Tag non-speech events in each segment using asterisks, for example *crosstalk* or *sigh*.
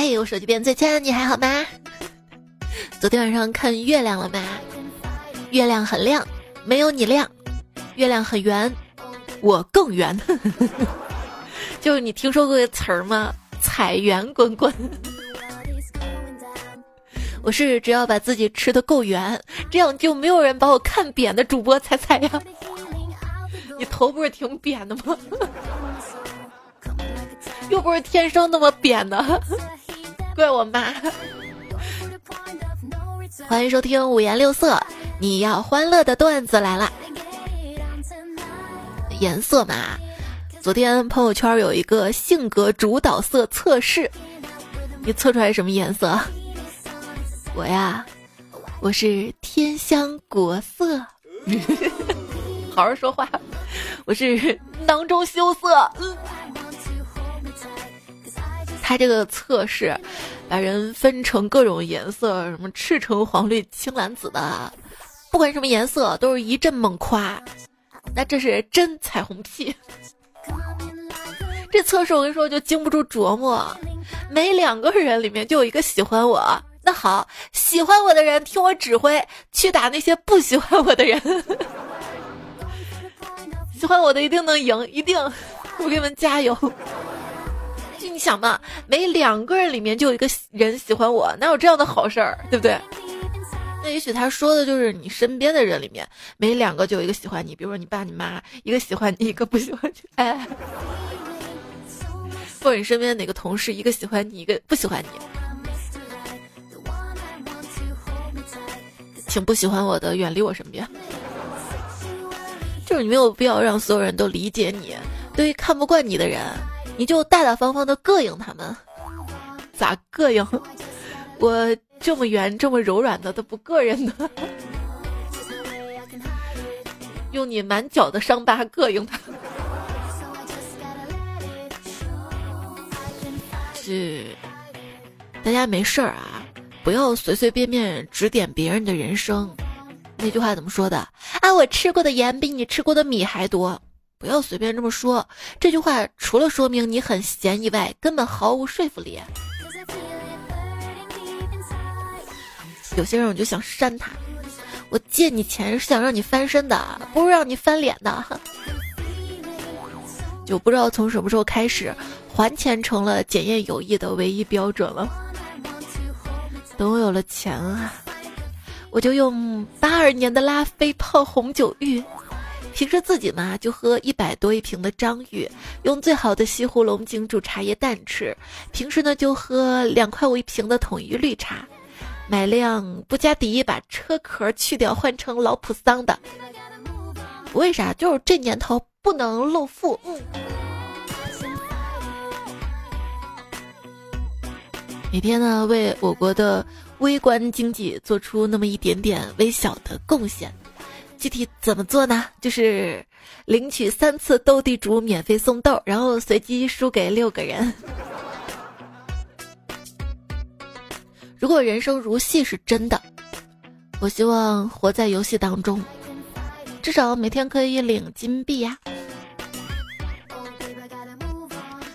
哎，我手机边最亲，你还好吗？昨天晚上看月亮了吗？月亮很亮，没有你亮。月亮很圆，我更圆。*laughs* 就是你听说过个词儿吗？彩圆滚滚。*laughs* 我是只要把自己吃的够圆，这样就没有人把我看扁的主播猜猜呀。*laughs* 你头不是挺扁的吗？又不是天生那么扁的，怪我妈。欢迎收听五颜六色，你要欢乐的段子来了。颜色嘛，昨天朋友圈有一个性格主导色测试，你测出来什么颜色？我呀，我是天香国色，*laughs* 好好说话，我是囊中羞涩。他这个测试，把人分成各种颜色，什么赤橙黄绿青蓝紫的，不管什么颜色，都是一阵猛夸。那这是真彩虹屁。这测试我跟你说就经不住琢磨，每两个人里面就有一个喜欢我。那好，喜欢我的人听我指挥去打那些不喜欢我的人。*laughs* 喜欢我的一定能赢，一定，我给你们加油。你想嘛，每两个人里面就有一个人喜欢我，哪有这样的好事儿，对不对？那也许他说的就是你身边的人里面，每两个就有一个喜欢你，比如说你爸你妈，一个喜欢你，一个不喜欢你，*laughs* 哎，或者你身边哪个同事，一个喜欢你，一个不喜欢你，请不喜欢我的远离我身边，就是你没有必要让所有人都理解你，对于看不惯你的人。你就大大方方的膈应他们，咋膈应？我这么圆这么柔软的都不膈人的，用你满脚的伤疤膈应他。是，大家没事儿啊，不要随随便便指点别人的人生。那句话怎么说的？啊，我吃过的盐比你吃过的米还多。不要随便这么说，这句话除了说明你很闲以外，根本毫无说服力。有些人我就想扇他，我借你钱是想让你翻身的，不是让你翻脸的。就不知道从什么时候开始，还钱成了检验友谊的唯一标准了。等我有了钱啊，我就用八二年的拉菲泡红酒浴。平时自己嘛就喝一百多一瓶的张裕，用最好的西湖龙井煮茶叶蛋吃。平时呢就喝两块五一瓶的统一绿茶，买辆布加迪把车壳去掉换成老普桑的。为啥？就是这年头不能露富。嗯。每天呢为我国的微观经济做出那么一点点微小的贡献。具体怎么做呢？就是领取三次斗地主免费送豆，然后随机输给六个人。如果人生如戏是真的，我希望活在游戏当中，至少每天可以领金币呀。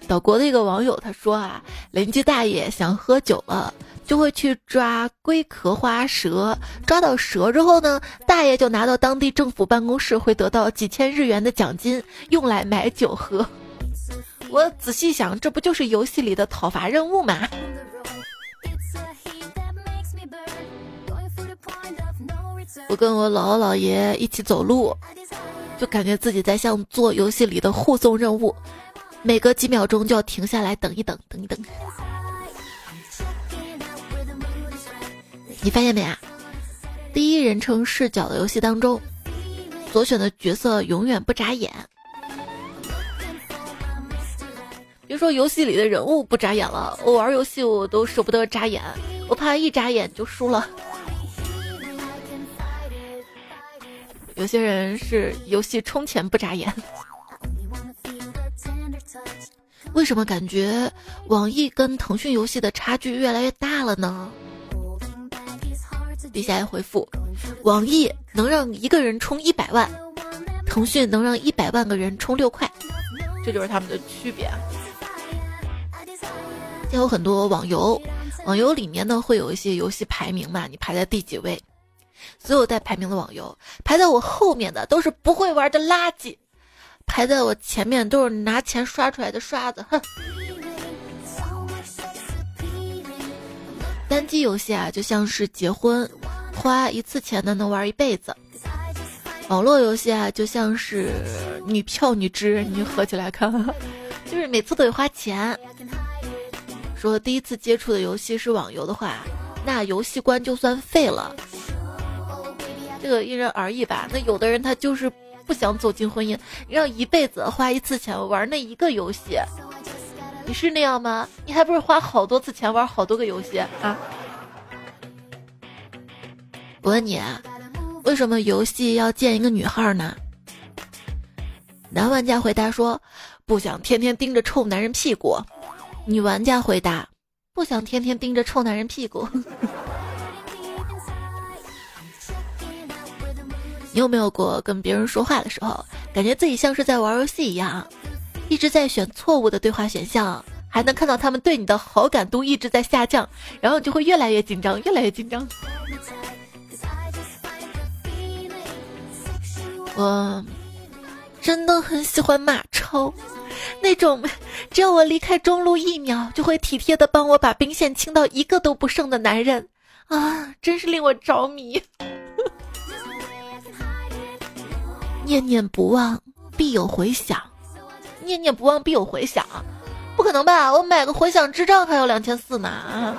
岛国的一个网友他说啊，邻居大爷想喝酒了。就会去抓龟壳花蛇，抓到蛇之后呢，大爷就拿到当地政府办公室，会得到几千日元的奖金，用来买酒喝。我仔细想，这不就是游戏里的讨伐任务吗？我跟我姥姥姥爷一起走路，就感觉自己在像做游戏里的护送任务，每隔几秒钟就要停下来等一等，等一等。你发现没啊？第一人称视角的游戏当中，所选的角色永远不眨眼。别说游戏里的人物不眨眼了，我玩游戏我都舍不得眨眼，我怕一眨眼就输了。有些人是游戏充钱不眨眼。为什么感觉网易跟腾讯游戏的差距越来越大了呢？底下回复：网易能让一个人充一百万，腾讯能让一百万个人充六块，这就是他们的区别。有很多网游，网游里面呢会有一些游戏排名嘛，你排在第几位？所有带排名的网游，排在我后面的都是不会玩的垃圾，排在我前面都是拿钱刷出来的刷子，哼。单机游戏啊，就像是结婚，花一次钱呢能玩一辈子；网络游戏啊，就像是女票女知，你合起来看，*laughs* 就是每次都得花钱。说第一次接触的游戏是网游的话，那游戏关就算废了。这个因人而异吧。那有的人他就是不想走进婚姻，让一辈子花一次钱玩那一个游戏。你是那样吗？你还不是花好多次钱玩好多个游戏啊？我问你，为什么游戏要建一个女孩呢？男玩家回答说：“不想天天盯着臭男人屁股。”女玩家回答：“不想天天盯着臭男人屁股。*laughs* ”你有没有过跟别人说话的时候，感觉自己像是在玩游戏一样，一直在选错误的对话选项，还能看到他们对你的好感度一直在下降，然后你就会越来越紧张，越来越紧张。我真的很喜欢马超。那种只要我离开中路一秒，就会体贴的帮我把兵线清到一个都不剩的男人啊，真是令我着迷。*laughs* 念念不忘，必有回响。念念不忘，必有回响，不可能吧？我买个回响智障还要两千四呢！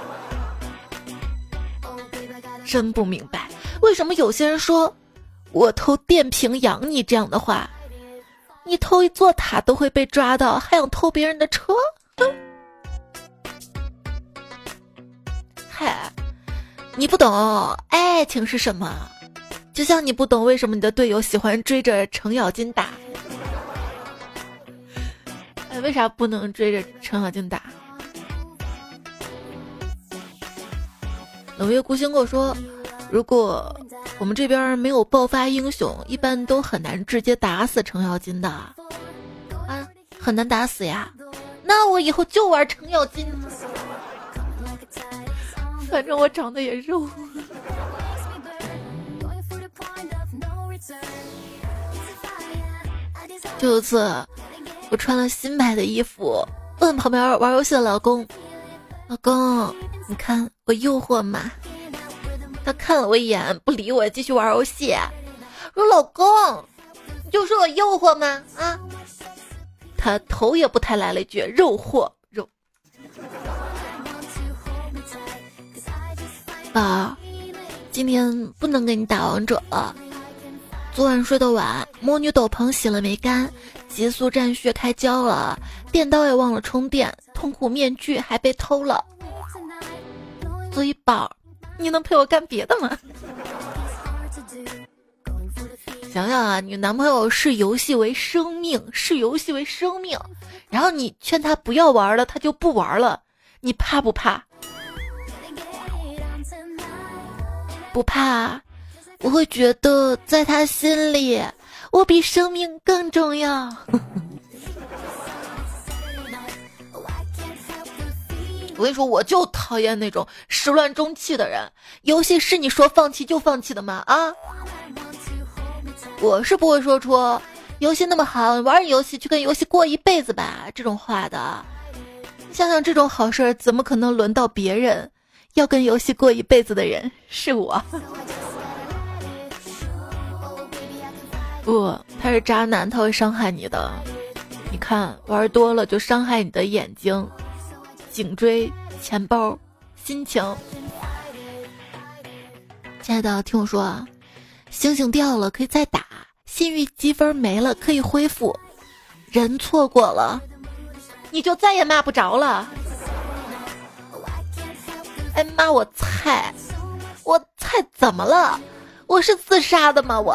真不明白，为什么有些人说我偷电瓶养你这样的话。你偷一座塔都会被抓到，还想偷别人的车？*laughs* 嗨，你不懂爱情是什么，就像你不懂为什么你的队友喜欢追着程咬金打。为啥不能追着程咬金打？冷月孤星跟我说，如果。我们这边没有爆发英雄，一般都很难直接打死程咬金的，啊，很难打死呀。那我以后就玩程咬金，*laughs* 反正我长得也肉。*laughs* 就有次，我穿了新买的衣服，问旁边玩游戏的老公：“老公，你看我诱惑吗？”他看了我一眼，不理我，继续玩游戏。说：“老公，你就说我诱惑吗？”啊，他头也不抬来了一句：“肉货肉。”宝，今天不能给你打王者了。昨晚睡得晚，魔女斗篷洗了没干，急速战靴开胶了，电刀也忘了充电，痛苦面具还被偷了。所以宝。你能陪我干别的吗？*laughs* 想想啊，你男朋友视游戏为生命，视游戏为生命，然后你劝他不要玩了，他就不玩了，你怕不怕？不怕，我会觉得在他心里，我比生命更重要。我跟你说，我就讨厌那种始乱终弃的人。游戏是你说放弃就放弃的吗？啊！我是不会说出游戏那么好，玩游戏去跟游戏过一辈子吧这种话的。想想这种好事，怎么可能轮到别人？要跟游戏过一辈子的人是我。不，他是渣男，他会伤害你的。你看，玩多了就伤害你的眼睛。颈椎、钱包、心情，亲爱的，听我说啊，星星掉了可以再打，信誉积分没了可以恢复，人错过了，你就再也骂不着了。哎妈，我菜，我菜怎么了？我是自杀的吗？我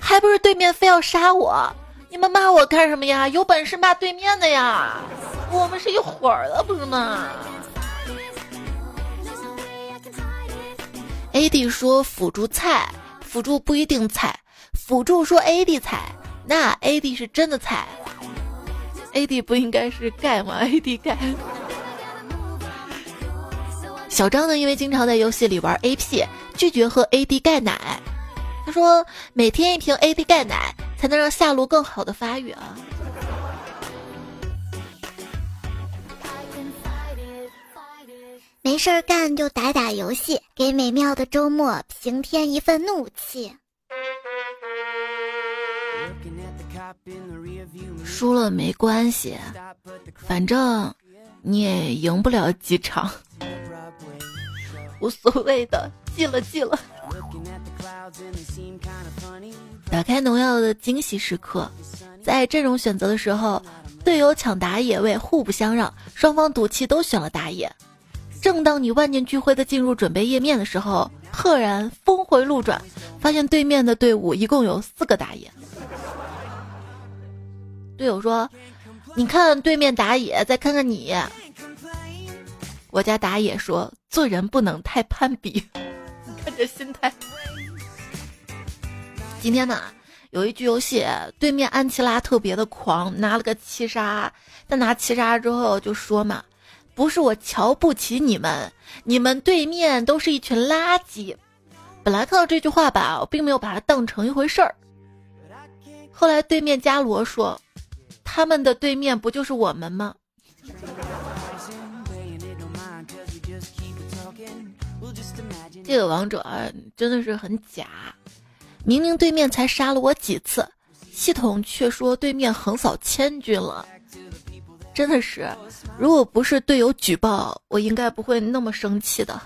还不是对面非要杀我？你们骂我干什么呀？有本事骂对面的呀！我们是一伙儿的，不是吗？AD 说辅助菜，辅助不一定菜。辅助说 AD 菜，那 AD 是真的菜。AD 不应该是钙吗？AD 钙。小张呢，因为经常在游戏里玩 AP，拒绝喝 AD 钙奶。他说，每天一瓶 AD 钙奶，才能让下路更好的发育啊。没事儿干就打打游戏，给美妙的周末平添一份怒气。输了没关系，反正你也赢不了几场，无所谓的，记了记了。打开农药的惊喜时刻，在阵容选择的时候，队友抢打野位，互不相让，双方赌气都选了打野。正当你万念俱灰的进入准备页面的时候，赫然峰回路转，发现对面的队伍一共有四个打野。队友说：“你看对面打野，再看看你。”我家打野说：“做人不能太攀比。”你看这心态。今天呢，有一局游戏，对面安琪拉特别的狂，拿了个七杀。他拿七杀之后就说嘛。不是我瞧不起你们，你们对面都是一群垃圾。本来看到这句话吧，我并没有把它当成一回事儿。后来对面伽罗说：“他们的对面不就是我们吗？”这个王者真的是很假，明明对面才杀了我几次，系统却说对面横扫千军了。真的是，如果不是队友举报，我应该不会那么生气的。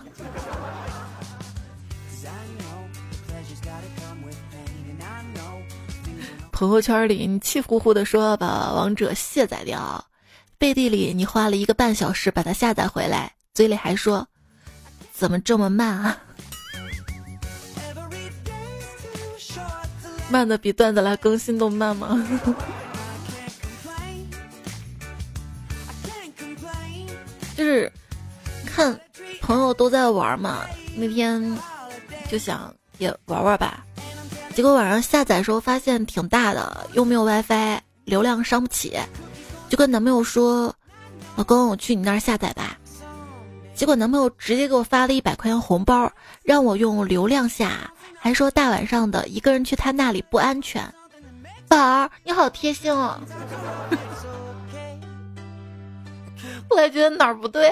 朋友圈里你气呼呼的说把王者卸载掉，背地里你花了一个半小时把它下载回来，嘴里还说怎么这么慢啊？慢的比段子来更新都慢吗？*laughs* 就是看朋友都在玩嘛，那天就想也玩玩吧。结果晚上下载时候发现挺大的，又没有 WiFi，流量伤不起，就跟男朋友说：“老公，我去你那儿下载吧。”结果男朋友直接给我发了一百块钱红包，让我用流量下，还说大晚上的一个人去他那里不安全。宝儿，你好贴心哦。后来觉得哪儿不对？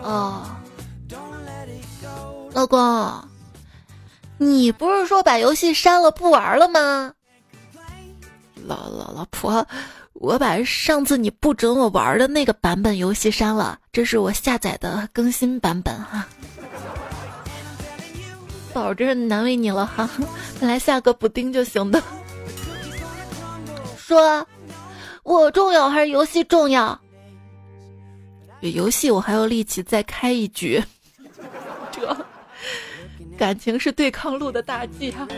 哦，老公，你不是说把游戏删了不玩了吗？老老老婆，我把上次你不准我玩的那个版本游戏删了，这是我下载的更新版本哈。宝，真是难为你了哈，本来下个补丁就行的。说，我重要还是游戏重要？游戏我还有力气再开一局。*laughs* 这感情是对抗路的大忌啊！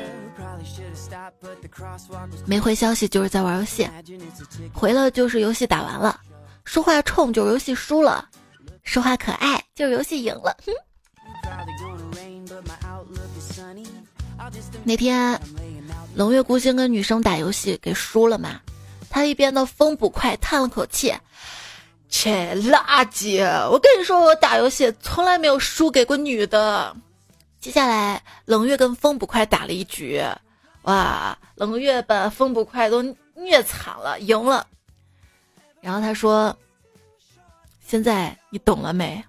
没回消息就是在玩游戏，回了就是游戏打完了。说话冲就是游戏输了，说话可爱就是游戏赢了。哼。那天。冷月孤星跟女生打游戏给输了嘛？他一边的风捕快叹了口气：“切，垃圾！我跟你说，我打游戏从来没有输给过女的。”接下来，冷月跟风捕快打了一局，哇，冷月把风捕快都虐惨了，赢了。然后他说：“现在你懂了没？”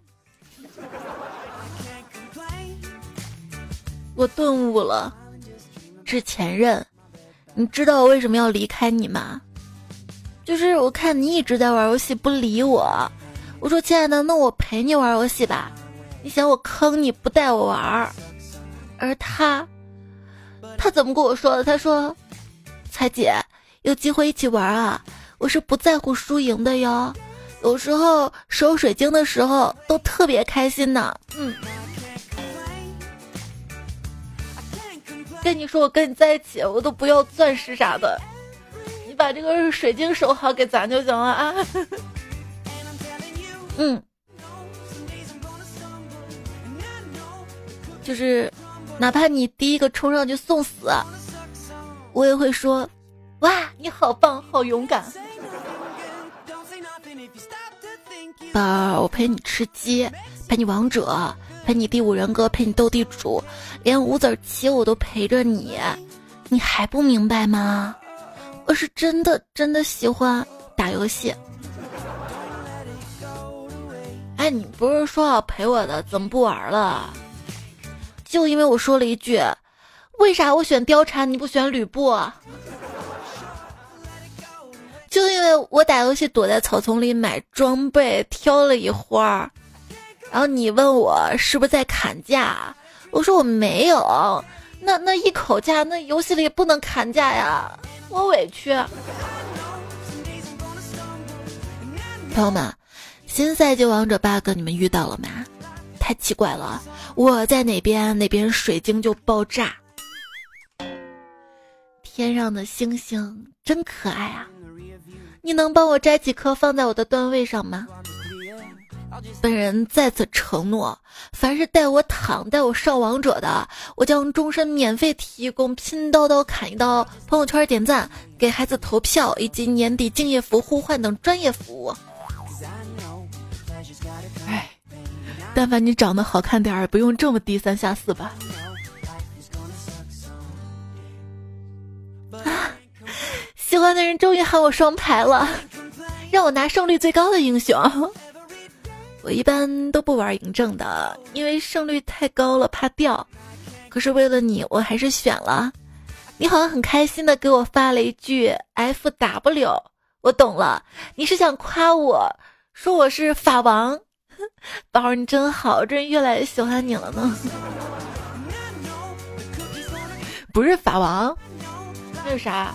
我顿悟了。是前任，你知道我为什么要离开你吗？就是我看你一直在玩游戏不理我，我说亲爱的，那我陪你玩游戏吧。你嫌我坑你不带我玩，而他，他怎么跟我说的？他说：“彩姐，有机会一起玩啊！我是不在乎输赢的哟，有时候收水晶的时候都特别开心呢。”嗯。跟你说，我跟你在一起，我都不要钻石啥的，你把这个水晶守好给咱就行了啊。*laughs* 嗯，就是哪怕你第一个冲上去送死，我也会说，哇，你好棒，好勇敢。*laughs* 宝儿，我陪你吃鸡，陪你王者，陪你第五人格，陪你斗地主，连五子棋我都陪着你，你还不明白吗？我是真的真的喜欢打游戏。哎，你不是说要陪我的，怎么不玩了？就因为我说了一句，为啥我选貂蝉你不选吕布？就因为我打游戏躲在草丛里买装备，挑了一会儿，然后你问我是不是在砍价，我说我没有，那那一口价，那游戏里不能砍价呀，我委屈。朋友们，新赛季王者 bug 你们遇到了吗？太奇怪了，我在哪边，哪边水晶就爆炸。天上的星星真可爱啊！你能帮我摘几颗放在我的段位上吗？本人再次承诺，凡是带我躺、带我上王者的，我将终身免费提供拼刀刀砍一刀、朋友圈点赞、给孩子投票以及年底敬业福互换等专业服务。但凡你长得好看点儿，不用这么低三下四吧。喜欢的人终于喊我双排了，让我拿胜率最高的英雄。我一般都不玩嬴政的，因为胜率太高了，怕掉。可是为了你，我还是选了。你好像很开心的给我发了一句 F W，我懂了，你是想夸我说我是法王。*laughs* 宝儿你真好，真越来越喜欢你了呢。不是法王，那是啥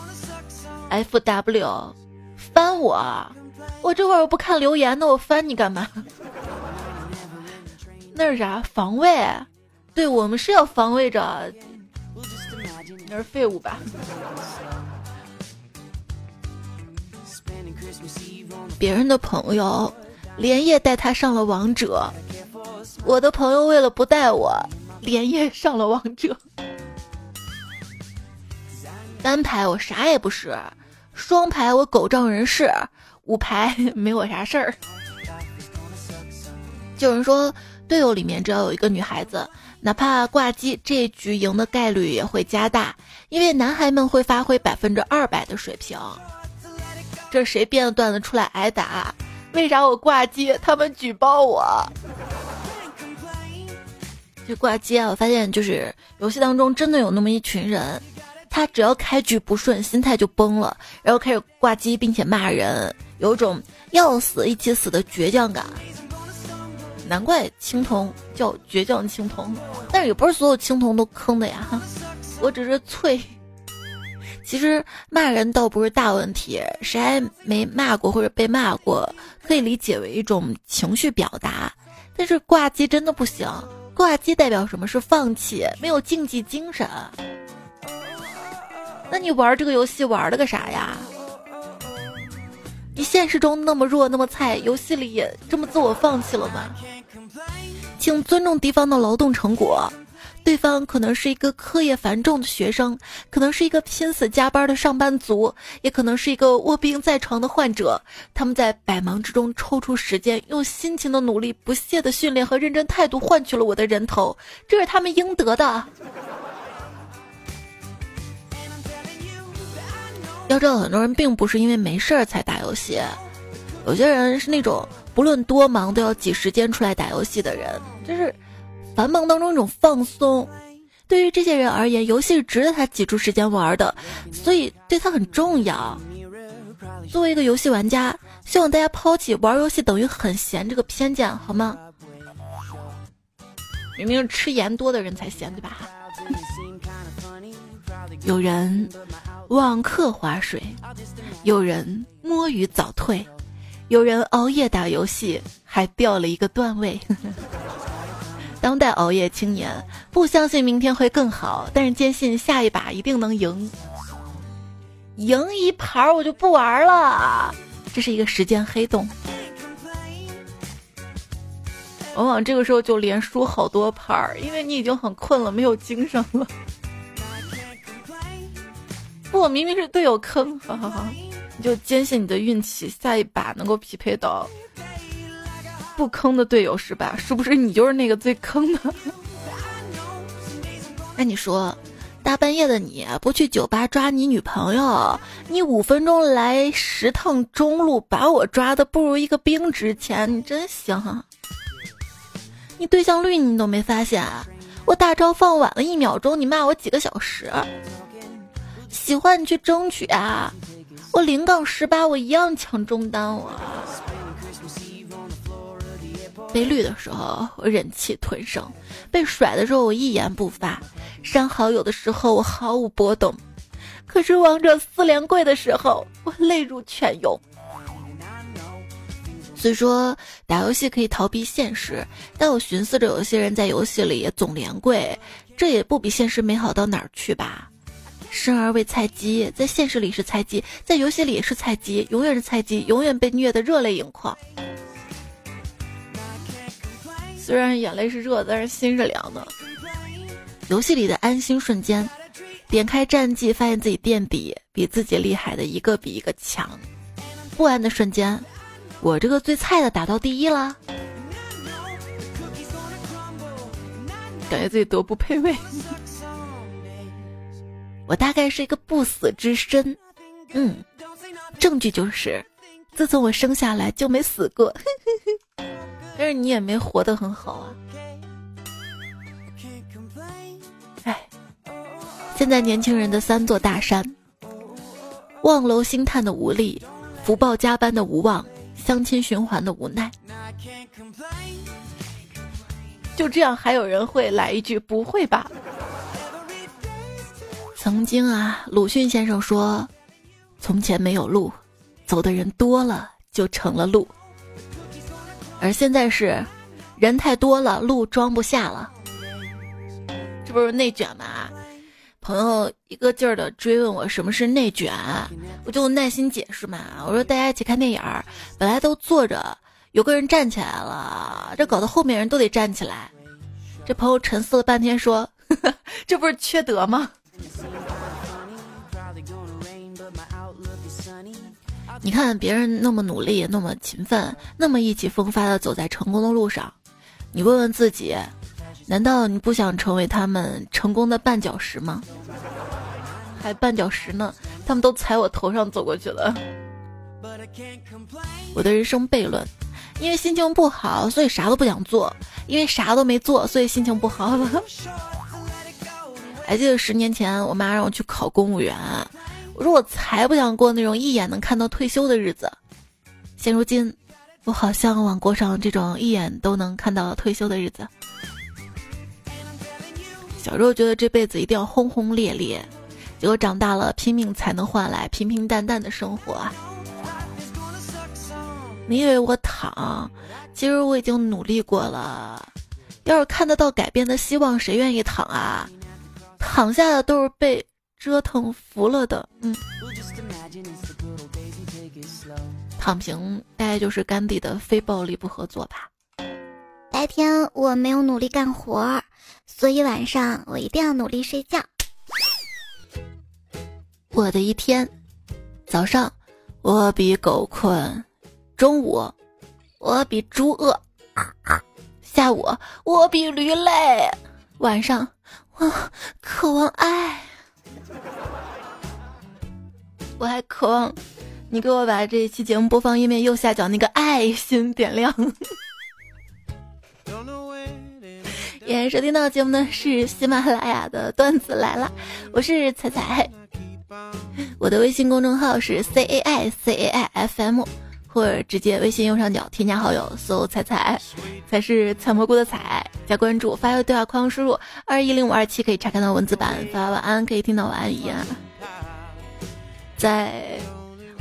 ？F W，翻我，我这会儿又不看留言呢，我翻你干嘛？那是啥？防卫？对我们是要防卫着，那是废物吧？别人的朋友连夜带他上了王者，我的朋友为了不带我，连夜上了王者。单排我啥也不是。双排我狗仗人势，五排没我啥事儿。有人说队友里面只要有一个女孩子，哪怕挂机，这局赢的概率也会加大，因为男孩们会发挥百分之二百的水平。这谁编的段子出来挨打？为啥我挂机他们举报我？就挂机啊，我发现就是游戏当中真的有那么一群人。他只要开局不顺，心态就崩了，然后开始挂机，并且骂人，有种要死一起死的倔强感。难怪青铜叫倔强青铜，但是也不是所有青铜都坑的呀。我只是脆。其实骂人倒不是大问题，谁还没骂过或者被骂过，可以理解为一种情绪表达。但是挂机真的不行，挂机代表什么是放弃，没有竞技精神。那你玩这个游戏玩了个啥呀？你现实中那么弱那么菜，游戏里也这么自我放弃了吗？请尊重敌方的劳动成果，对方可能是一个课业繁重的学生，可能是一个拼死加班的上班族，也可能是一个卧病在床的患者。他们在百忙之中抽出时间，用辛勤的努力、不懈的训练和认真态度换取了我的人头，这是他们应得的。要知道，很多人并不是因为没事儿才打游戏，有些人是那种不论多忙都要挤时间出来打游戏的人，就是繁忙当中一种放松。对于这些人而言，游戏是值得他挤出时间玩的，所以对他很重要。作为一个游戏玩家，希望大家抛弃玩游戏等于很闲这个偏见，好吗？明明是吃盐多的人才闲，对吧？有人。网课划水，有人摸鱼早退，有人熬夜打游戏还掉了一个段位。*laughs* 当代熬夜青年不相信明天会更好，但是坚信下一把一定能赢。赢一盘我就不玩了，这是一个时间黑洞。往往这个时候就连输好多盘儿，因为你已经很困了，没有精神了。不，明明是队友坑，好好好，你就坚信你的运气，下一把能够匹配到不坑的队友是吧？是不是你就是那个最坑的？*laughs* 那你说，大半夜的你不去酒吧抓你女朋友，你五分钟来十趟中路把我抓的不如一个兵值钱，你真行啊！你对象绿你都没发现，我大招放晚了一秒钟，你骂我几个小时。喜欢你去争取啊！我零杠十八，我一样抢中单。我被绿的时候，我忍气吞声；被甩的时候，我一言不发；删好友的时候，我毫无波动。可是王者四连跪的时候，我泪如泉涌。虽说打游戏可以逃避现实，但我寻思着，有些人在游戏里总连跪，这也不比现实美好到哪儿去吧？生而为菜鸡，在现实里是菜鸡，在游戏里也是菜鸡，永远是菜鸡，永远被虐的热泪盈眶。虽然眼泪是热，但是心是凉的。游戏里的安心瞬间，点开战绩，发现自己垫底，比自己厉害的一个比一个强。不安的瞬间，我这个最菜的打到第一了，感觉自己多不配位。我大概是一个不死之身，嗯，证据就是，自从我生下来就没死过，*laughs* 但是你也没活得很好啊。哎，现在年轻人的三座大山：望楼兴叹的无力，福报加班的无望，相亲循环的无奈。就这样，还有人会来一句“不会吧”？曾经啊，鲁迅先生说：“从前没有路，走的人多了就成了路。”而现在是，人太多了，路装不下了。这不是内卷吗？朋友一个劲儿的追问我什么是内卷，我就耐心解释嘛。我说大家一起看电影儿，本来都坐着，有个人站起来了，这搞得后面人都得站起来。这朋友沉思了半天说：“呵 *laughs* 呵这不是缺德吗？”你看别人那么努力，那么勤奋，那么意气风发的走在成功的路上，你问问自己，难道你不想成为他们成功的绊脚石吗？还绊脚石呢，他们都踩我头上走过去了。我的人生悖论：因为心情不好，所以啥都不想做；因为啥都没做，所以心情不好了。*laughs* 还记得十年前，我妈让我去考公务员。我说我才不想过那种一眼能看到退休的日子。现如今，我好向往过上这种一眼都能看到退休的日子。小时候觉得这辈子一定要轰轰烈烈，结果长大了拼命才能换来平平淡淡的生活！你以为我躺，其实我已经努力过了。要是看得到改变的希望，谁愿意躺啊？躺下的都是被。折腾服了的，嗯，躺平大概就是甘地的非暴力不合作吧。白天我没有努力干活，所以晚上我一定要努力睡觉。我的一天，早上我比狗困，中午我比猪饿，下午我比驴累，晚上我渴望爱。*laughs* 我还渴望你给我把这一期节目播放页面右下角那个爱心点亮。*laughs* 也收听到节目呢是喜马拉雅的段子来了，我是彩彩，*laughs* 我的微信公众号是 C A I C A I F M。或者直接微信右上角添加好友，搜“彩彩”，才是采蘑菇的彩，加关注，发个对话框输入二一零五二七可以查看到文字版，发晚安可以听到晚安语音。在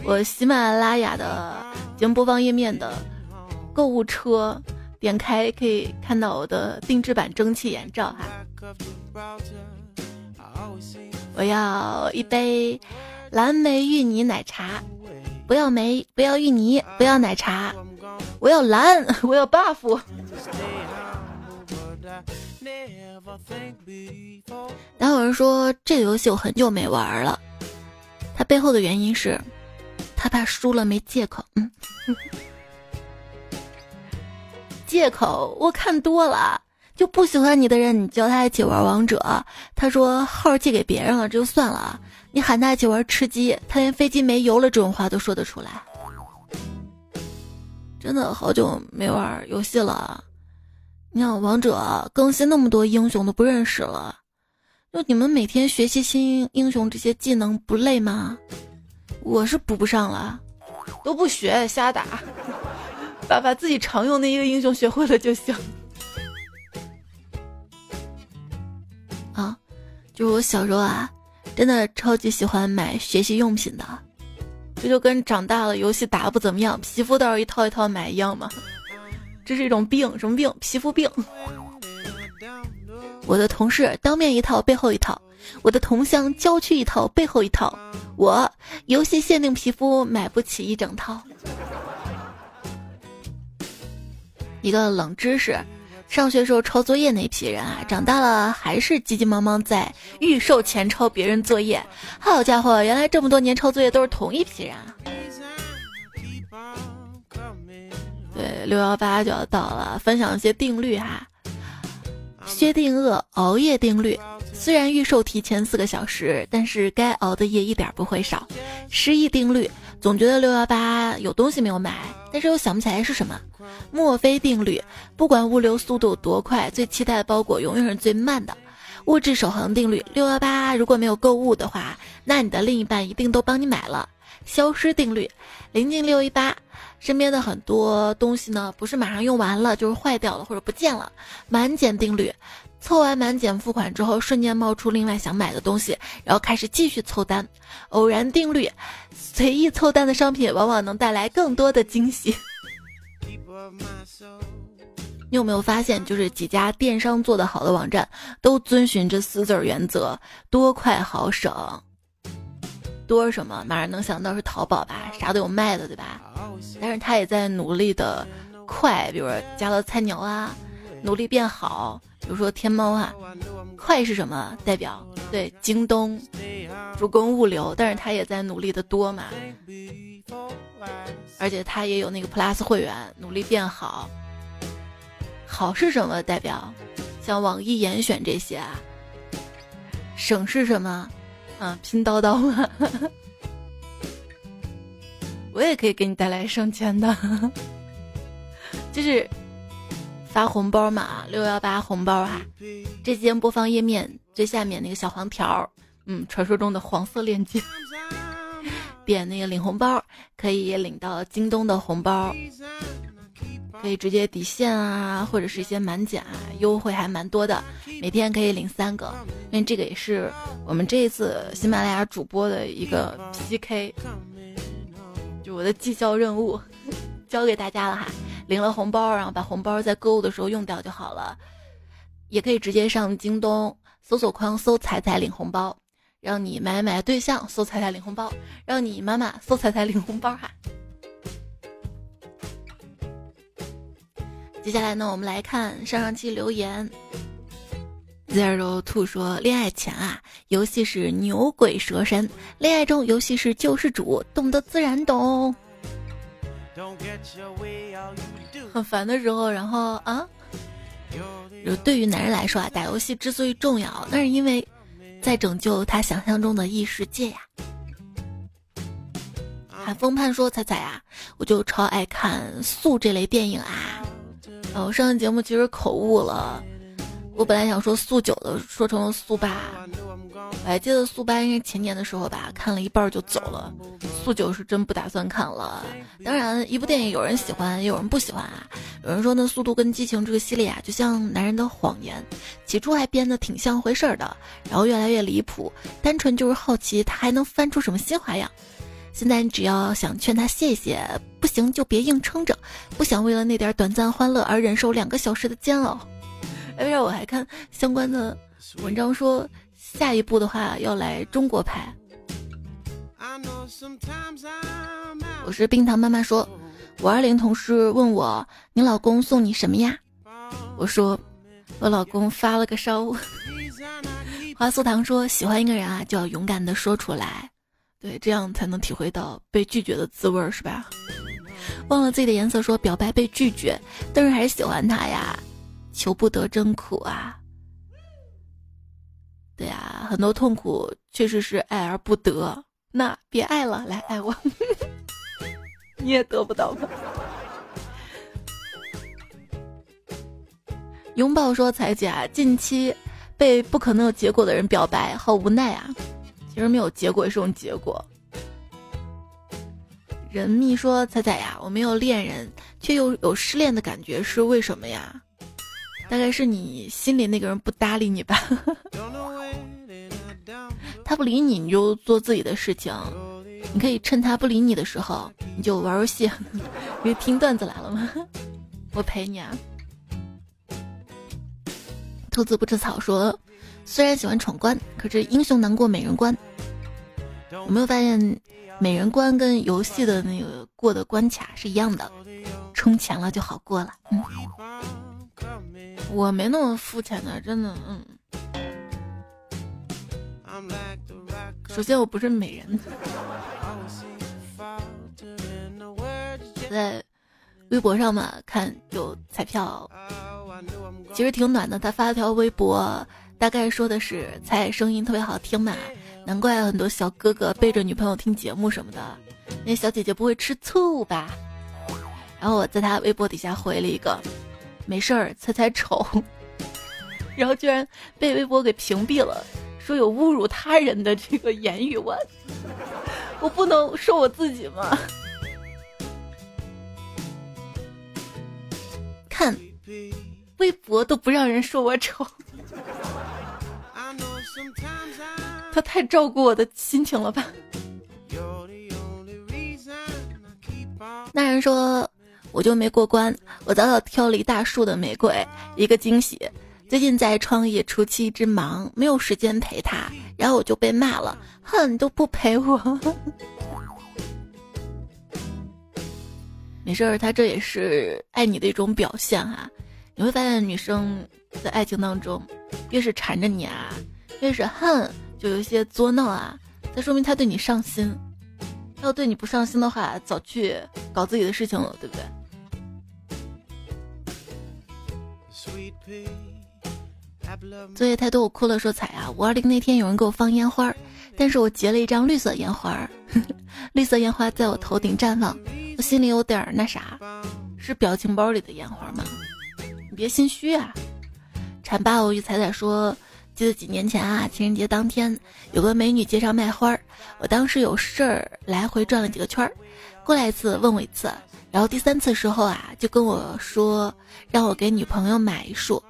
我喜马拉雅的节目播放页面的购物车，点开可以看到我的定制版蒸汽眼罩哈。我要一杯蓝莓芋泥奶茶。不要梅，不要芋泥，不要奶茶，我要蓝，*laughs* 我要 buff。然后有人说这个游戏我很久没玩了，它背后的原因是，他怕输了没借口。嗯，*laughs* 借口我看多了，就不喜欢你的人，你叫他一起玩王者，他说号借给别人了，这就算了。你喊他一起玩吃鸡，他连飞机没油了这种话都说得出来。真的好久没玩游戏了，你看王者更新那么多英雄都不认识了。就你们每天学习新英雄这些技能不累吗？我是补不上了，都不学瞎打，把把自己常用的一个英雄学会了就行。啊，就是我小时候啊，真的超级喜欢买学习用品的，这就跟长大了游戏打不怎么样，皮肤倒是一套一套买一样嘛。这是一种病，什么病？皮肤病。我的同事当面一套，背后一套；我的同乡郊区一套，背后一套。我游戏限定皮肤买不起一整套。一个冷知识：上学时候抄作业那批人啊，长大了还是急急忙忙在预售前抄别人作业。好家伙，原来这么多年抄作业都是同一批人啊！对，六幺八就要到了，分享一些定律哈。薛定谔熬夜定律：虽然预售提前四个小时，但是该熬的夜一点不会少。失忆定律：总觉得六幺八有东西没有买，但是又想不起来是什么。墨菲定律：不管物流速度有多快，最期待的包裹永远是最慢的。物质守恒定律：六幺八如果没有购物的话，那你的另一半一定都帮你买了。消失定律：临近六一八。身边的很多东西呢，不是马上用完了，就是坏掉了或者不见了。满减定律，凑完满减付款之后，瞬间冒出另外想买的东西，然后开始继续凑单。偶然定律，随意凑单的商品往往能带来更多的惊喜。*laughs* 你有没有发现，就是几家电商做的好的网站，都遵循这四字原则：多快好省。多什么？马上能想到是淘宝吧，啥都有卖的，对吧？但是他也在努力的快，比如说加了菜鸟啊，努力变好。比如说天猫啊，快是什么代表？对，京东，主攻物流，但是他也在努力的多嘛。而且他也有那个 Plus 会员，努力变好。好是什么代表？像网易严选这些啊。省是什么？啊，拼叨叨嘛，*laughs* 我也可以给你带来省钱的，*laughs* 就是发红包嘛，六幺八红包哈。这间播放页面最下面那个小黄条，嗯，传说中的黄色链接，*laughs* 点那个领红包，可以领到京东的红包。可以直接抵现啊，或者是一些满减啊，优惠还蛮多的，每天可以领三个，因为这个也是我们这一次喜马拉雅主播的一个 PK，就我的绩效任务，*laughs* 交给大家了哈。领了红包，然后把红包在购物的时候用掉就好了，也可以直接上京东搜索框搜“彩彩领红包”，让你买买对象搜“彩彩领红包”，让你妈妈搜“彩彩领红包”哈。接下来呢，我们来看上上期留言。Zero Two 说：“恋爱前啊，游戏是牛鬼蛇神；恋爱中，游戏是救世主。懂得自然懂。很烦的时候，然后啊，就对于男人来说啊，打游戏之所以重要，那是因为在拯救他想象中的异世界呀。”海风盼说：“彩彩啊，我就超爱看素这类电影啊。”哦，我上期节目其实口误了，我本来想说速九的，说成了速八。我还记得速八因为前年的时候吧，看了一半就走了。速九是真不打算看了。当然，一部电影有人喜欢，也有人不喜欢啊。有人说呢，《速度跟激情》这个系列啊，就像男人的谎言，起初还编得挺像回事儿的，然后越来越离谱，单纯就是好奇他还能翻出什么新花样。现在你只要想劝他谢谢，不行就别硬撑着，不想为了那点短暂欢乐而忍受两个小时的煎熬。哎，为啥我还看相关的文章说，下一步的话要来中国拍。我是冰糖妈妈说，五二零同事问我，你老公送你什么呀？我说，我老公发了个烧。*laughs* 花素糖说，喜欢一个人啊，就要勇敢的说出来。对，这样才能体会到被拒绝的滋味，是吧？*laughs* 忘了自己的颜色，说表白被拒绝，但是还是喜欢他呀，求不得真苦啊。对呀，很多痛苦确实是爱而不得，那别爱了，来爱我，*laughs* 你也得不到吧？拥抱说：“彩姐，近期被不可能有结果的人表白，好无奈啊！其实没有结果也是种结果。”人蜜说：“彩彩呀，我没有恋人，却又有失恋的感觉，是为什么呀？大概是你心里那个人不搭理你吧。*laughs* 他不理你，你就做自己的事情。你可以趁他不理你的时候，你就玩游戏。*laughs* 你听段子来了吗？我陪你啊。”兔子不吃草说：“虽然喜欢闯关，可是英雄难过美人关。有没有发现，美人关跟游戏的那个过的关卡是一样的？充钱了就好过了。嗯，我没那么肤浅的，真的。嗯，首先我不是美人，在微博上嘛，看有彩票。”其实挺暖的，他发了条微博，大概说的是彩声音特别好听嘛，难怪很多小哥哥背着女朋友听节目什么的，那小姐姐不会吃醋吧？然后我在他微博底下回了一个，没事儿，猜猜丑，*laughs* 然后居然被微博给屏蔽了，说有侮辱他人的这个言语，我我不能说我自己吗？看。微博都不让人说我丑，*laughs* 他太照顾我的心情了吧？*laughs* 那人说我就没过关，我早早挑了一大束的玫瑰，一个惊喜。最近在创业初期，一直忙，没有时间陪他，然后我就被骂了，哼，都不陪我。*laughs* 没事儿，他这也是爱你的一种表现哈。你会发现，女生在爱情当中，越是缠着你啊，越是恨，就有一些作闹啊，那说明他对你上心。要对你不上心的话，早去搞自己的事情了，对不对？作业太多，我哭了。说彩啊，五二零那天有人给我放烟花，但是我截了一张绿色烟花，*laughs* 绿色烟花在我头顶绽放，我心里有点那啥，是表情包里的烟花吗？你别心虚啊！馋爸我与彩彩说，记得几年前啊，情人节当天有个美女街上卖花，我当时有事儿来回转了几个圈儿，过来一次问我一次，然后第三次时候啊，就跟我说让我给女朋友买一束，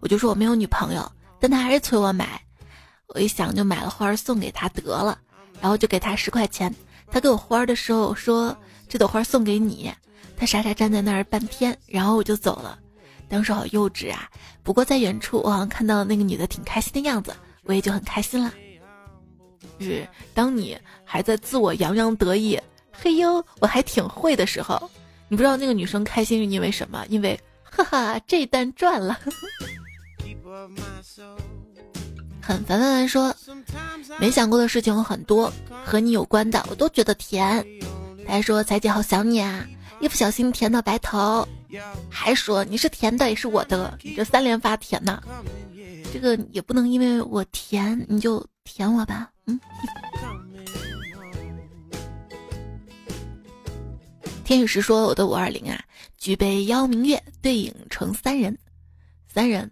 我就说我没有女朋友，但他还是催我买，我一想就买了花送给他得了，然后就给他十块钱，他给我花的时候说这朵花送给你，他傻傻站在那儿半天，然后我就走了。当时好幼稚啊！不过在远处，我好像看到那个女的挺开心的样子，我也就很开心了。是当你还在自我洋洋得意，嘿呦，我还挺会的时候，你不知道那个女生开心是因为什么？因为，哈哈，这单赚了。很烦烦烦说，没想过的事情有很多，和你有关的我都觉得甜。他还说，彩姐好想你啊。一不小心甜到白头，还说你是甜的也是我的，你这三连发甜呐，这个也不能因为我甜你就甜我吧，嗯。天宇石说我的五二零啊，举杯邀明月，对影成三人，三人，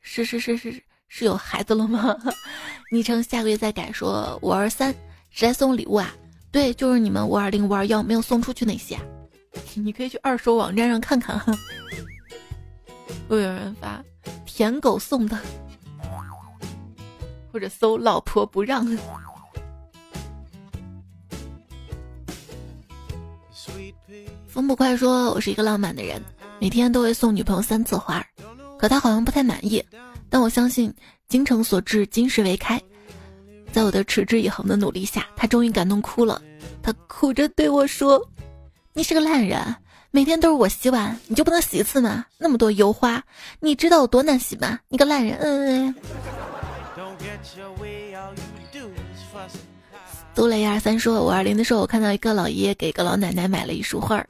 是是是是是有孩子了吗？*laughs* 昵称下个月再改，说五二三谁来送礼物啊？对，就是你们五二零五二幺没有送出去那些。*laughs* 你可以去二手网站上看看哈，会有人发舔狗送的，或者搜老婆不让。风不快说：“我是一个浪漫的人，每天都会送女朋友三次花，可她好像不太满意。但我相信精诚所至，金石为开。在我的持之以恒的努力下，她终于感动哭了。她哭着对我说。”你是个烂人，每天都是我洗碗，你就不能洗一次吗？那么多油花，你知道有多难洗吗？你个烂人，嗯。杜雷二三说：“五二零的时候，我看到一个老爷爷给一个老奶奶买了一束花儿，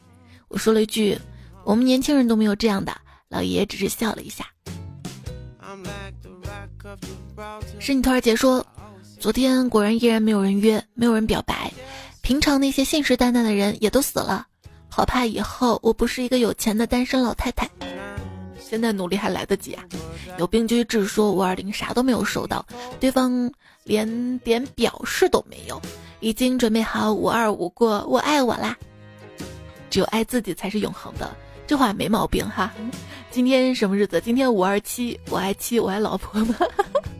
我说了一句：我们年轻人都没有这样的。老爷爷只是笑了一下。”是你兔儿姐说：“昨天果然依然没有人约，没有人表白。平常那些信誓旦旦的人也都死了，好怕以后我不是一个有钱的单身老太太。现在努力还来得及啊！有病就去治。说五二零啥都没有收到，对方连点表示都没有，已经准备好五二五过我爱我啦。只有爱自己才是永恒的，这话没毛病哈。*laughs* 今天什么日子？今天五二七，我爱妻，我爱老婆吗？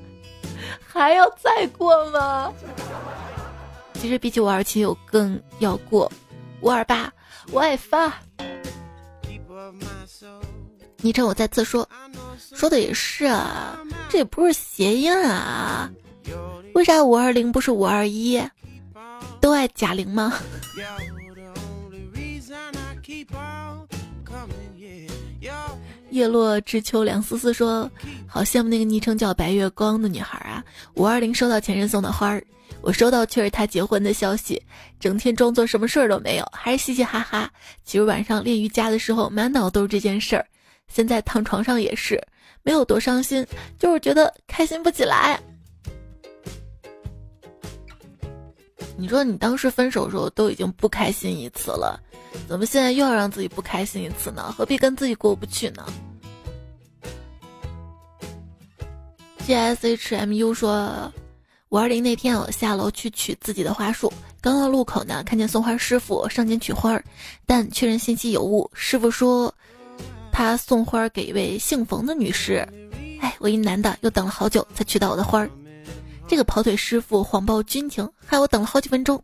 *laughs* 还要再过吗？其实比起五二七，我更要过五二八，我爱发。昵称我再次说，说的也是啊，这也不是谐音啊。为啥五二零不是五二一？都爱贾玲吗？叶落知秋凉丝丝说：“好羡慕那个昵称叫白月光的女孩啊！五二零收到前任送的花儿，我收到却是他结婚的消息，整天装作什么事儿都没有，还是嘻嘻哈哈。其实晚上练瑜伽的时候，满脑都是这件事儿。现在躺床上也是，没有多伤心，就是觉得开心不起来。你说你当时分手的时候都已经不开心一次了。”怎么现在又要让自己不开心一次呢？何必跟自己过不去呢？G S H M U 说，五二零那天我下楼去取自己的花束，刚到路口呢，看见送花师傅上前取花，但确认信息有误，师傅说他送花给一位姓冯的女士。哎，我一男的又等了好久才取到我的花儿，这个跑腿师傅谎报军情，害我等了好几分钟。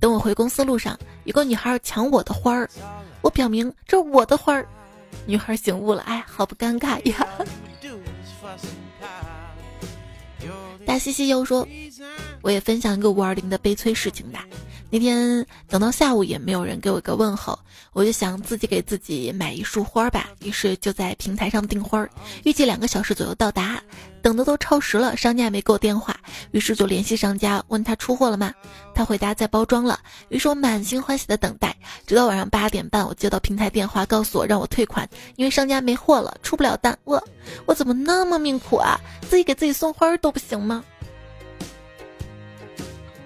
等我回公司路上，有个女孩抢我的花儿，我表明这是我的花儿，女孩醒悟了，哎，好不尴尬呀。大西西又说，我也分享一个五二零的悲催事情吧。那天等到下午也没有人给我一个问候，我就想自己给自己买一束花吧，于是就在平台上订花，预计两个小时左右到达，等的都超时了，商家也没给我电话，于是就联系商家问他出货了吗？他回答在包装了，于是我满心欢喜的等待，直到晚上八点半，我接到平台电话，告诉我让我退款，因为商家没货了，出不了单。我我怎么那么命苦啊？自己给自己送花都不行吗？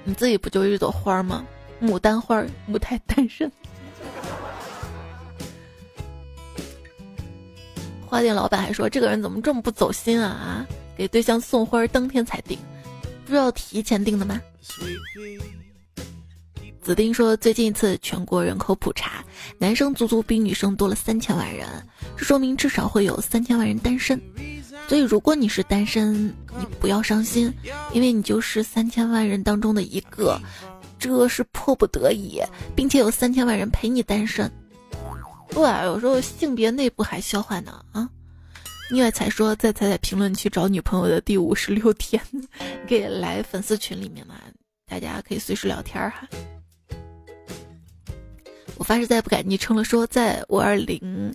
你自己不就一朵花吗？牡丹花，母胎单身。*laughs* 花店老板还说：“这个人怎么这么不走心啊啊？给对象送花当天才订，不知道提前订的吗？”子丁说：“最近一次全国人口普查，男生足足比女生多了三千万人，这说明至少会有三千万人单身。所以如果你是单身，你不要伤心，因为你就是三千万人当中的一个。”这是迫不得已，并且有三千万人陪你单身。对，有时候性别内部还消化呢啊！另外才说在彩彩评论区找女朋友的第五十六天，*laughs* 可以来粉丝群里面嘛，大家可以随时聊天哈。我发誓再也不改昵称了。说在五二零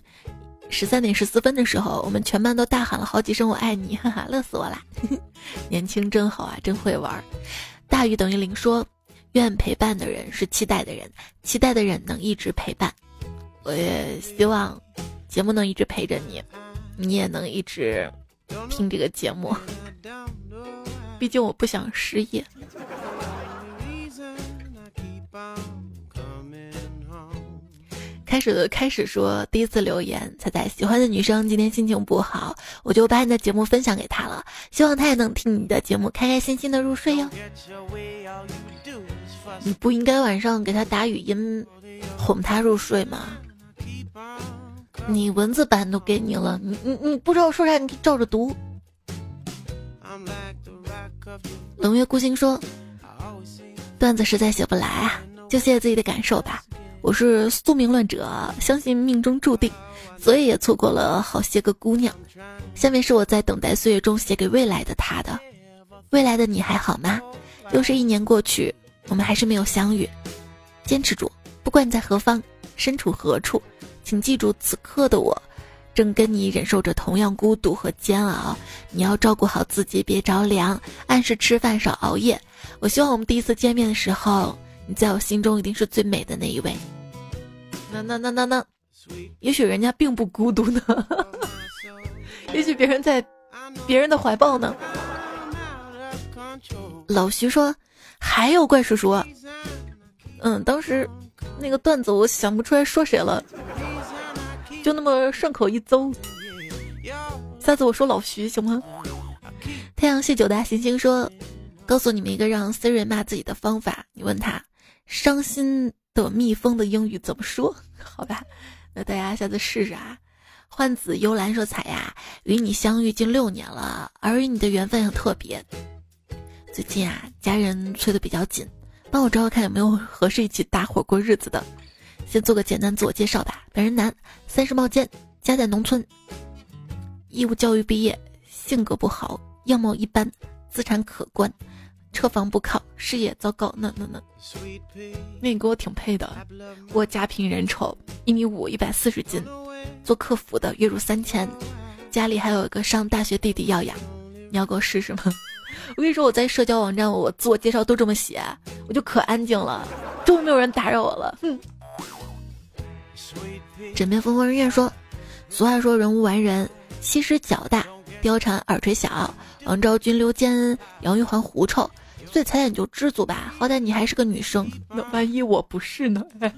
十三点十四分的时候，我们全班都大喊了好几声“我爱你”，哈哈，乐死我啦！*laughs* 年轻真好啊，真会玩。大于等于零说。愿陪伴的人是期待的人，期待的人能一直陪伴。我也希望节目能一直陪着你，你也能一直听这个节目。*laughs* 毕竟我不想失业。开始的开始说第一次留言，彩彩喜欢的女生今天心情不好，我就把你的节目分享给她了，希望她也能听你的节目，开开心心的入睡哟。你不应该晚上给她打语音哄她入睡吗？你文字版都给你了，你你你不知道说啥，你照着读。冷月孤星说，段子实在写不来啊，就写自己的感受吧。我是宿命论者，相信命中注定，所以也错过了好些个姑娘。下面是我在等待岁月中写给未来的他的，未来的你还好吗？又是一年过去，我们还是没有相遇。坚持住，不管你在何方，身处何处，请记住此刻的我，正跟你忍受着同样孤独和煎熬，你要照顾好自己，别着凉，按时吃饭，少熬夜。我希望我们第一次见面的时候，你在我心中一定是最美的那一位。那那那那那，也许人家并不孤独呢，*laughs* 也许别人在别人的怀抱呢。老徐说：“还有怪叔叔。”嗯，当时那个段子我想不出来说谁了。就那么顺口一诌，下次我说老徐行吗？太阳系九大行星说，告诉你们一个让 Siri 骂自己的方法。你问他，伤心的蜜蜂的英语怎么说？*laughs* 好吧，那大家下次试试啊。幻子幽兰说，彩呀，与你相遇近六年了，而与你的缘分很特别。最近啊，家人催得比较紧，帮我找找看有没有合适一起搭伙过日子的。先做个简单自我介绍吧。本人男，三十冒尖，家在农村，义务教育毕业，性格不好，样貌一般，资产可观，车房不靠，事业糟糕。那那那，那你跟我挺配的。我家贫人丑，一米五，一百四十斤，做客服的，月入三千，家里还有一个上大学弟弟要养。你要给我试试吗？*laughs* 我跟你说，我在社交网站，我自我介绍都这么写，我就可安静了，终于没有人打扰我了。哼。枕边风风人怨说：“俗话说人无完人，西施脚大，貂蝉耳垂小，王昭君溜肩，杨玉环狐臭。所以彩彩就知足吧，好歹你还是个女生。那万一我不是呢？*laughs*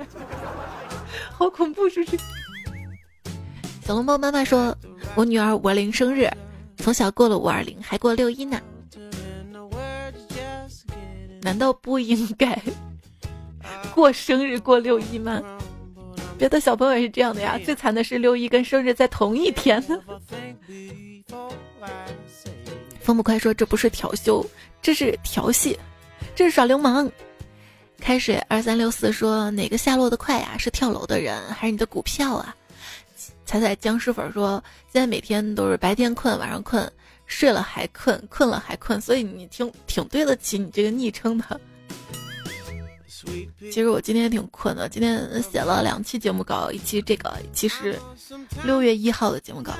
好恐怖，是不是？”小笼包妈妈说：“我女儿五二零生日，从小过了五二零，还过六一呢。难道不应该过生日过六一吗？”别的小朋友也是这样的呀，最惨的是六一跟生日在同一天。风不快说这不是调休，这是调戏，这是耍流氓。开水二三六四说哪个下落的快呀？是跳楼的人还是你的股票啊？彩彩僵尸粉说现在每天都是白天困晚上困，睡了还困，困了还困，所以你挺挺对得起你这个昵称的。其实我今天挺困的，今天写了两期节目稿，一期这个，一期是六月一号的节目稿。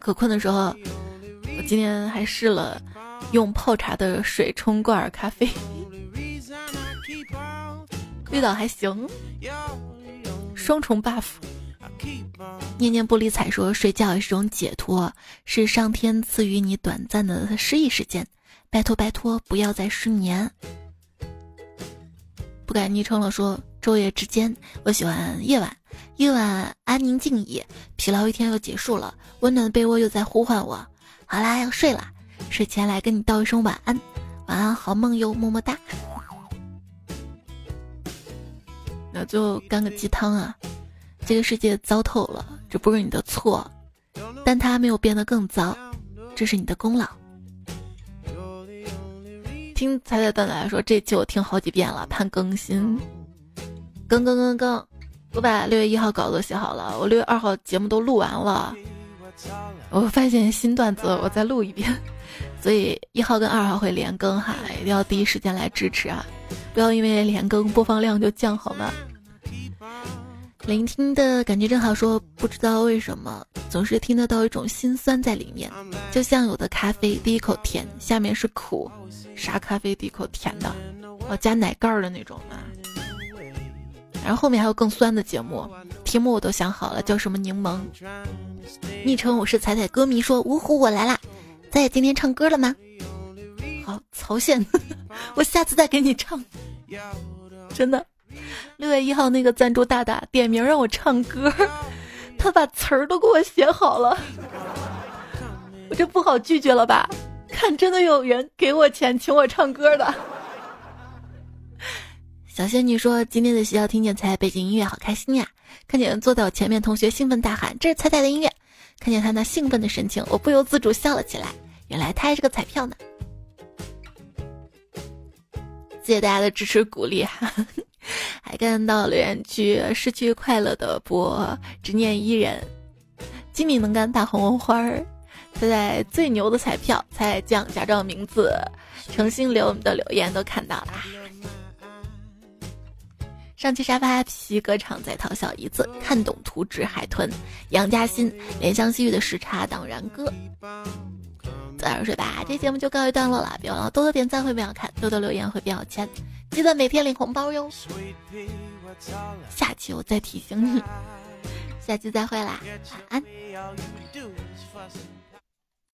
可困的时候，我今天还试了用泡茶的水冲罐咖啡，*laughs* 味道还行，双重 buff。念念不理睬说睡觉也是种解脱，是上天赐予你短暂的失忆时间，拜托拜托不要再失眠。不改昵称了，说昼夜之间，我喜欢夜晚，夜晚安宁静谧，疲劳一天又结束了，温暖的被窝又在呼唤我。好啦，要睡了，睡前来跟你道一声晚安，晚安好梦哟，么么哒。那就干个鸡汤啊，这个世界糟透了，这不是你的错，但它没有变得更糟，这是你的功劳。听彩彩段子来说，这期我听好几遍了，盼更新。更更更更，我把六月一号稿子写好了，我六月二号节目都录完了。我发现新段子，我再录一遍。*laughs* 所以一号跟二号会连更哈，一定要第一时间来支持啊！不要因为连更播放量就降好吗？聆听的感觉正好，说不知道为什么总是听得到一种心酸在里面，就像有的咖啡第一口甜，下面是苦。啥咖啡第一口甜的，哦，加奶盖的那种嘛。然后后面还有更酸的节目，题目我都想好了，叫什么柠檬。昵称我是彩彩歌迷，说芜湖我来啦，在今天唱歌了吗？好，曹县，*laughs* 我下次再给你唱。真的，*laughs* 六月一号那个赞助大大点名让我唱歌，他把词儿都给我写好了，我这不好拒绝了吧？看，真的有人给我钱请我唱歌的。小仙女说：“今天在学校听见彩彩背景音乐，好开心呀！看见坐在我前面同学兴奋大喊：‘这是彩彩的音乐！’看见他那兴奋的神情，我不由自主笑了起来。原来他还是个彩票呢！谢谢大家的支持鼓励哈！还看到留言区失去快乐的波执念伊人，精明能干大红花儿。”现在最牛的彩票，彩酱假装名字，诚心留我们的留言都看到了。上期沙发皮革厂在讨小姨子，看懂图纸海豚，杨嘉欣怜香惜玉的时差党然哥。早点睡吧，这节目就告一段落了，别忘了多多点赞会变好看，多多留言会变有钱，记得每天领红包哟。下期我再提醒你，下期再会啦，晚安。